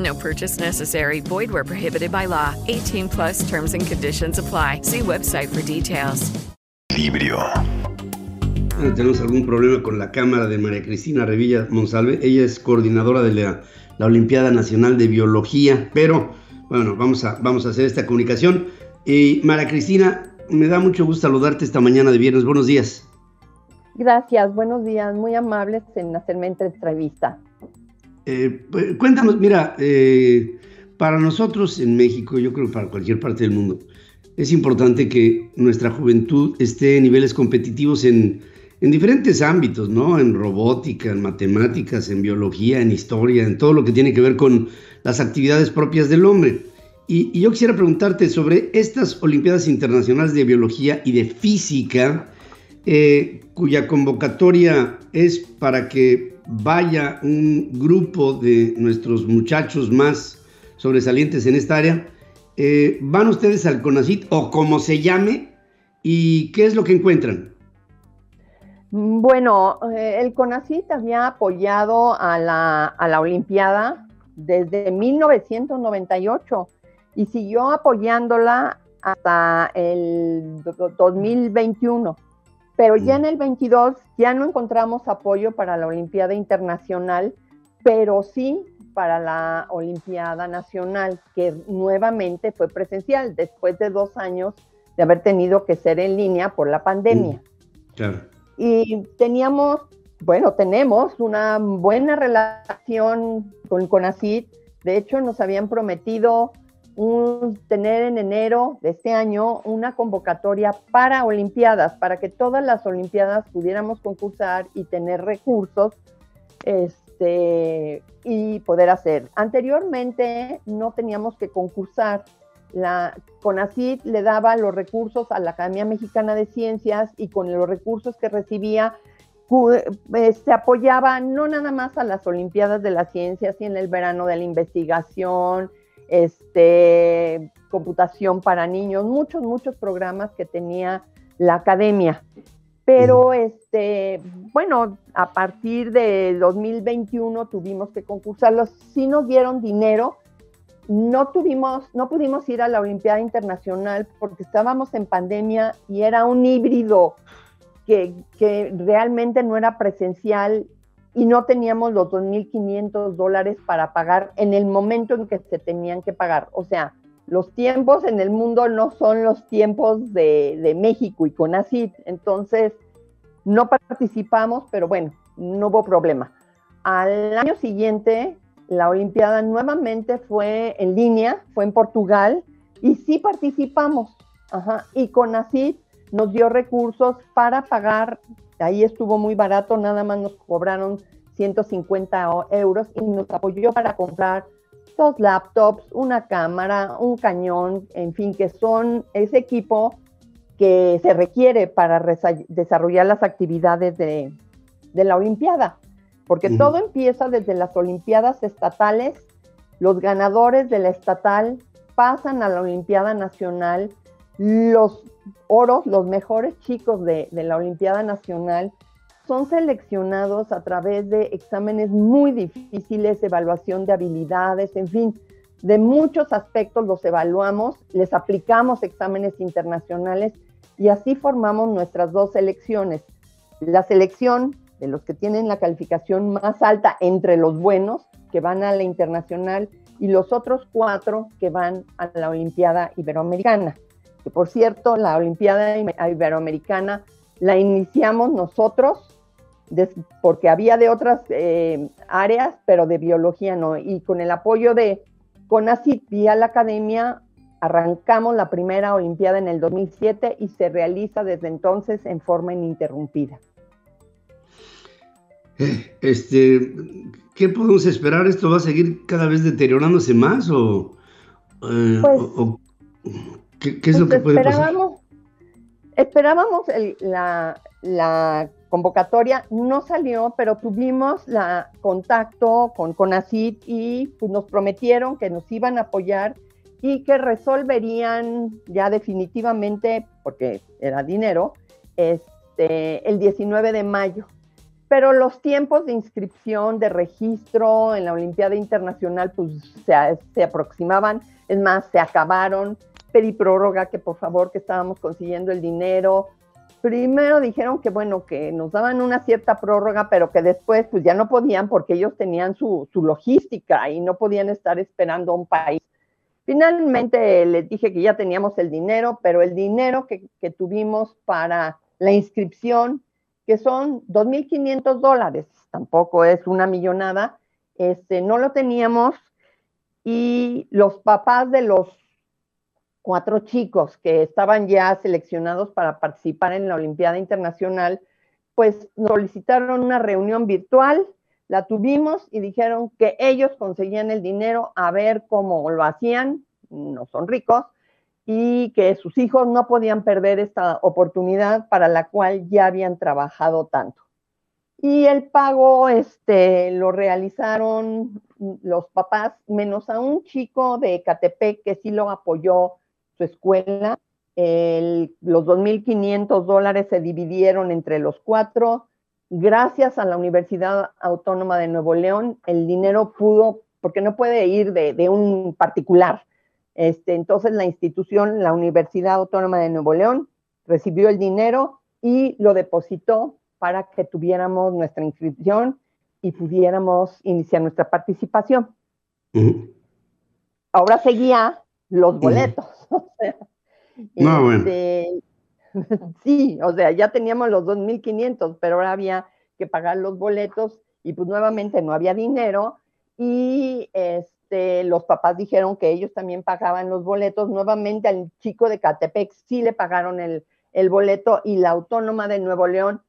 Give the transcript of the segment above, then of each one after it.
No purchase necessary. Void where prohibited by law. 18 plus terms and conditions apply. See website for details. Librio. Tenemos algún problema con la cámara de María Cristina Revilla Monsalve. Ella es coordinadora de la, la Olimpiada Nacional de Biología, pero bueno, vamos a, vamos a hacer esta comunicación. Y María Cristina, me da mucho gusto saludarte esta mañana de viernes. Buenos días. Gracias, buenos días, muy amables en hacerme entrevista. Eh, pues, cuéntanos, mira, eh, para nosotros en México, yo creo que para cualquier parte del mundo, es importante que nuestra juventud esté en niveles competitivos en, en diferentes ámbitos, ¿no? En robótica, en matemáticas, en biología, en historia, en todo lo que tiene que ver con las actividades propias del hombre. Y, y yo quisiera preguntarte sobre estas Olimpiadas Internacionales de Biología y de Física, eh, cuya convocatoria es para que vaya un grupo de nuestros muchachos más sobresalientes en esta área. Eh, ¿Van ustedes al CONACIT o como se llame? ¿Y qué es lo que encuentran? Bueno, eh, el CONACIT había apoyado a la, a la Olimpiada desde 1998 y siguió apoyándola hasta el 2021 pero ya en el 22 ya no encontramos apoyo para la Olimpiada Internacional, pero sí para la Olimpiada Nacional, que nuevamente fue presencial después de dos años de haber tenido que ser en línea por la pandemia. Claro. Y teníamos, bueno, tenemos una buena relación con CONACID. De hecho, nos habían prometido tener en enero de este año una convocatoria para Olimpiadas, para que todas las Olimpiadas pudiéramos concursar y tener recursos este, y poder hacer. Anteriormente no teníamos que concursar. La CONACID le daba los recursos a la Academia Mexicana de Ciencias y con los recursos que recibía eh, se apoyaba no nada más a las Olimpiadas de las Ciencias y en el verano de la investigación, este, computación para niños, muchos, muchos programas que tenía la academia. Pero, este, bueno, a partir de 2021 tuvimos que concursarlos. Sí nos dieron dinero, no tuvimos, no pudimos ir a la Olimpiada Internacional porque estábamos en pandemia y era un híbrido que, que realmente no era presencial y no teníamos los 2.500 dólares para pagar en el momento en que se tenían que pagar. O sea, los tiempos en el mundo no son los tiempos de, México y con ACID. Entonces, no participamos, pero bueno, no hubo problema. Al año siguiente, la Olimpiada nuevamente fue en línea, fue en Portugal, y sí participamos. Y con ACID nos dio recursos para pagar Ahí estuvo muy barato, nada más nos cobraron 150 euros y nos apoyó para comprar dos laptops, una cámara, un cañón, en fin, que son ese equipo que se requiere para desarrollar las actividades de, la Olimpiada, porque todo empieza desde las Olimpiadas estatales, los ganadores de la estatal pasan a la Olimpiada Nacional, los oros, los mejores chicos de, la Olimpiada Nacional, son seleccionados a través de exámenes muy difíciles, evaluación de habilidades, en fin, de muchos aspectos los evaluamos, les aplicamos exámenes internacionales y así formamos nuestras dos selecciones. La selección de los que tienen la calificación más alta entre los buenos, que van a la internacional, y los otros cuatro que van a la Olimpiada Iberoamericana. Que por cierto, la Olimpiada Iberoamericana la iniciamos nosotros, porque había de otras eh, áreas, pero de biología no. Y con el apoyo de CONACYT y a la academia, arrancamos la primera Olimpiada en el 2007 y se realiza desde entonces en forma ininterrumpida. Este, ¿Qué podemos esperar? ¿Esto va a seguir cada vez deteriorándose más o, eh, pues, ¿qué, es lo pues que puede pasar? Esperábamos la, la, convocatoria, no salió, pero tuvimos la contacto con CONACIT y pues, nos prometieron que nos iban a apoyar y que resolverían ya definitivamente, porque era dinero, este, el 19 de mayo. Pero los tiempos de inscripción, de registro en la Olimpiada Internacional, pues se, se aproximaban, es más, se acabaron pedí prórroga, que por favor, que estábamos consiguiendo el dinero. Primero dijeron que bueno, que nos daban una cierta prórroga, pero que después pues ya no podían porque ellos tenían su, logística y no podían estar esperando a un país. Finalmente les dije que ya teníamos el dinero, pero el dinero que, que tuvimos para la inscripción, que son 2.500 dólares, tampoco es una millonada, este, no lo teníamos y los papás de los cuatro chicos que estaban ya seleccionados para participar en la Olimpiada Internacional, pues solicitaron una reunión virtual, la tuvimos y dijeron que ellos conseguían el dinero a ver cómo lo hacían, no son ricos, y que sus hijos no podían perder esta oportunidad para la cual ya habían trabajado tanto. Y el pago este, lo realizaron los papás, menos a un chico de Catepec que sí lo apoyó escuela. los 2.500 dólares se dividieron entre los cuatro. Gracias a la Universidad Autónoma de Nuevo León, el dinero pudo, porque no puede ir de, un particular. Este, entonces la institución, la Universidad Autónoma de Nuevo León, recibió el dinero y lo depositó para que tuviéramos nuestra inscripción y pudiéramos iniciar nuestra participación. Ahora seguía los boletos. no, este, sí, o sea, ya teníamos los 2.500, pero ahora había que pagar los boletos y pues nuevamente no había dinero y este, los papás dijeron que ellos también pagaban los boletos. Nuevamente al chico de Catepec sí le pagaron el, el boleto y la autónoma de Nuevo León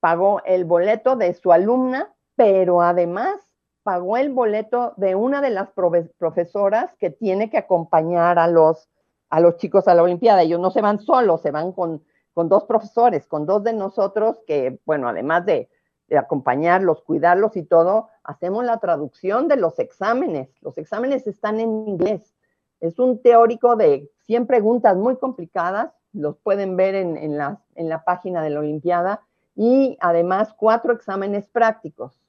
pagó el boleto de su alumna, pero además pagó el boleto de una de las profesoras que tiene que acompañar a los, a los chicos a la Olimpiada. Ellos no se van solos, se van con, con dos profesores, con dos de nosotros que, bueno, además de, acompañarlos, cuidarlos y todo, hacemos la traducción de los exámenes. Los exámenes están en inglés. Es un teórico de 100 preguntas muy complicadas, los pueden ver en, en, la, en la página de la Olimpiada, y además cuatro exámenes prácticos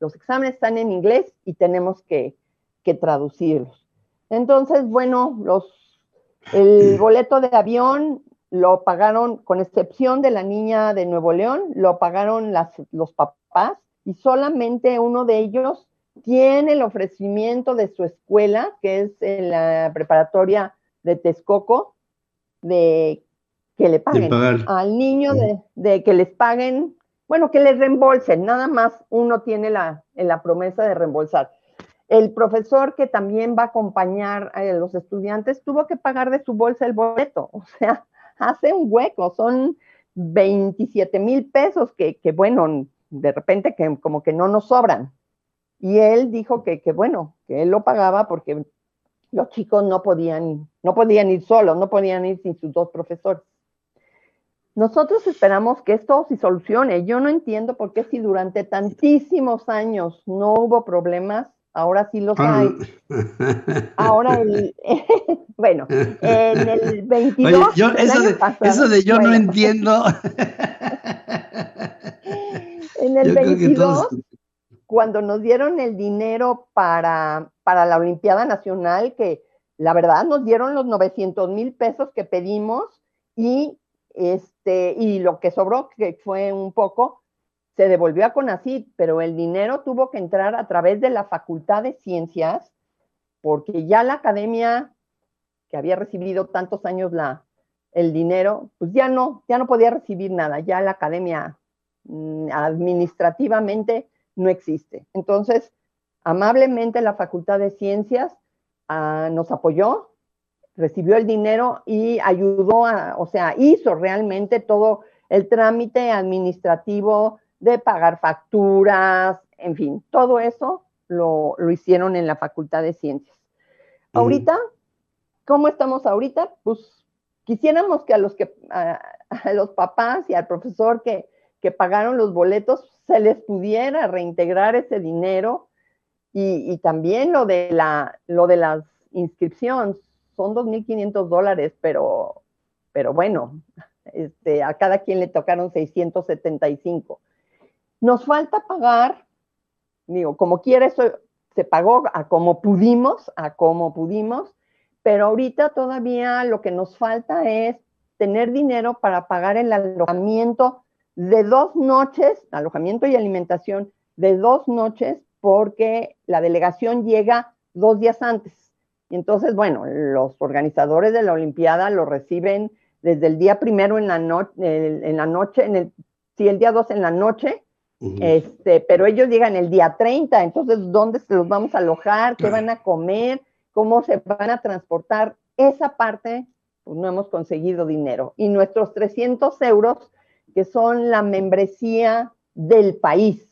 los exámenes están en inglés y tenemos que, traducirlos. Entonces, bueno, los, el boleto de avión lo pagaron, con excepción de la niña de Nuevo León, lo pagaron las, los papás y solamente uno de ellos tiene el ofrecimiento de su escuela, que es en la preparatoria de Texcoco, de que le paguen al niño de, de, que les paguen bueno, que les reembolsen, nada más uno tiene la, en la promesa de reembolsar. El profesor que también va a acompañar a los estudiantes tuvo que pagar de su bolsa el boleto, o sea, hace un hueco, son 27 mil pesos que, que, bueno, de repente que como que no nos sobran. Y él dijo que, que, bueno, que él lo pagaba porque los chicos no podían, no podían ir solos, no podían ir sin sus dos profesores. Nosotros esperamos que esto se solucione. Yo no entiendo por qué si durante tantísimos años no hubo problemas, ahora sí los hay. Ahora, el, bueno, en el 22. yo, eso, de, eso, de, yo no entiendo. en el 22, cuando nos dieron el dinero para, para la Olimpiada Nacional, que la verdad nos dieron los 900 mil pesos que pedimos y este, y lo que sobró, que fue un poco, se devolvió a CONACYT, pero el dinero tuvo que entrar a través de la Facultad de Ciencias, porque ya la academia, que había recibido tantos años la, el dinero, pues ya no, ya no podía recibir nada, ya la academia mm, administrativamente no existe. Entonces, amablemente la Facultad de Ciencias ah, nos apoyó, recibió el dinero y ayudó a, o sea, hizo realmente todo el trámite administrativo de pagar facturas, en fin, todo eso lo, hicieron en la Facultad de Ciencias. Ahorita, ¿cómo estamos ahorita? Pues quisiéramos que a los que a, los papás y al profesor que, que, pagaron los boletos se les pudiera reintegrar ese dinero y, y también lo de la lo de las inscripciones son 2.500 dólares, pero, pero bueno, este, a cada quien le tocaron 675. Nos falta pagar, digo, como quiera, eso se pagó a como pudimos, a como pudimos, pero ahorita todavía lo que nos falta es tener dinero para pagar el alojamiento de dos noches, alojamiento y alimentación de dos noches, porque la delegación llega dos días antes. Y entonces, bueno, los organizadores de la Olimpiada lo reciben desde el día primero en la, en la noche, en el, el día dos en la noche, este, pero ellos llegan el día 30, entonces, ¿dónde se los vamos a alojar? ¿Qué van a comer? ¿Cómo se van a transportar? Esa parte, pues no hemos conseguido dinero. Y nuestros 300 euros, que son la membresía del país,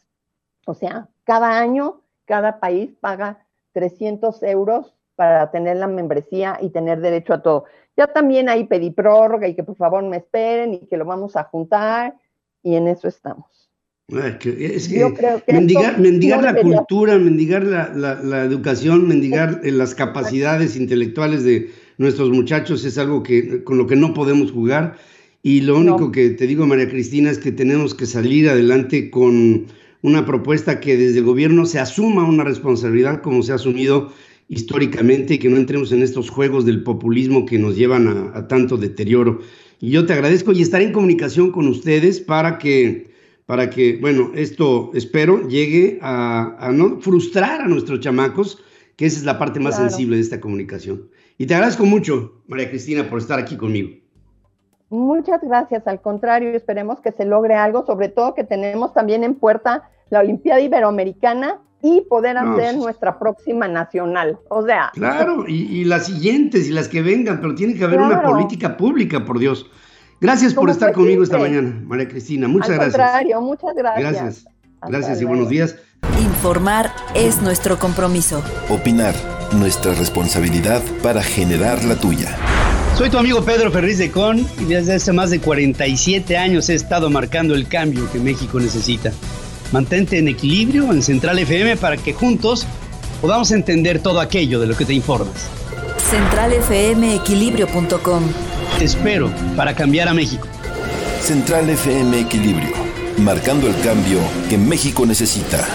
o sea, cada año, cada país paga 300 euros para tener la membresía y tener derecho a todo. Ya también ahí pedí prórroga y que por favor me esperen y que lo vamos a juntar y en eso estamos. Es que, mendigar, la cultura, mendigar la, educación, mendigar eh, las capacidades intelectuales de nuestros muchachos es algo que, con lo que no podemos jugar. Y lo único que te digo, María Cristina, es que tenemos que salir adelante con una propuesta que desde el gobierno se asuma una responsabilidad como se ha asumido históricamente y que no entremos en estos juegos del populismo que nos llevan a tanto deterioro. Y yo te agradezco y estaré en comunicación con ustedes para que para que, bueno, esto espero llegue a, no frustrar a nuestros chamacos, que esa es la parte más sensible de esta comunicación. Y te agradezco mucho, María Cristina, por estar aquí conmigo. Muchas gracias, al contrario, esperemos que se logre algo, sobre todo que tenemos también en puerta la Olimpiada Iberoamericana y poder hacer nuestra próxima nacional. O sea. Claro, y, las siguientes y las que vengan, pero tiene que haber una política pública, por Dios. Gracias por estar conmigo esta mañana, María Cristina. Muchas Al gracias. Contrario, muchas gracias. Gracias. gracias y buenos días. Informar es nuestro compromiso. Opinar, nuestra responsabilidad para generar la tuya. Soy tu amigo Pedro Ferriz de Con y desde hace más de 47 años he estado marcando el cambio que México necesita. Mantente en equilibrio en Central FM para que juntos podamos entender todo aquello de lo que te informas. CentralFMEquilibrio.com espero para cambiar a México. Central FM Equilibrio, marcando el cambio que México necesita.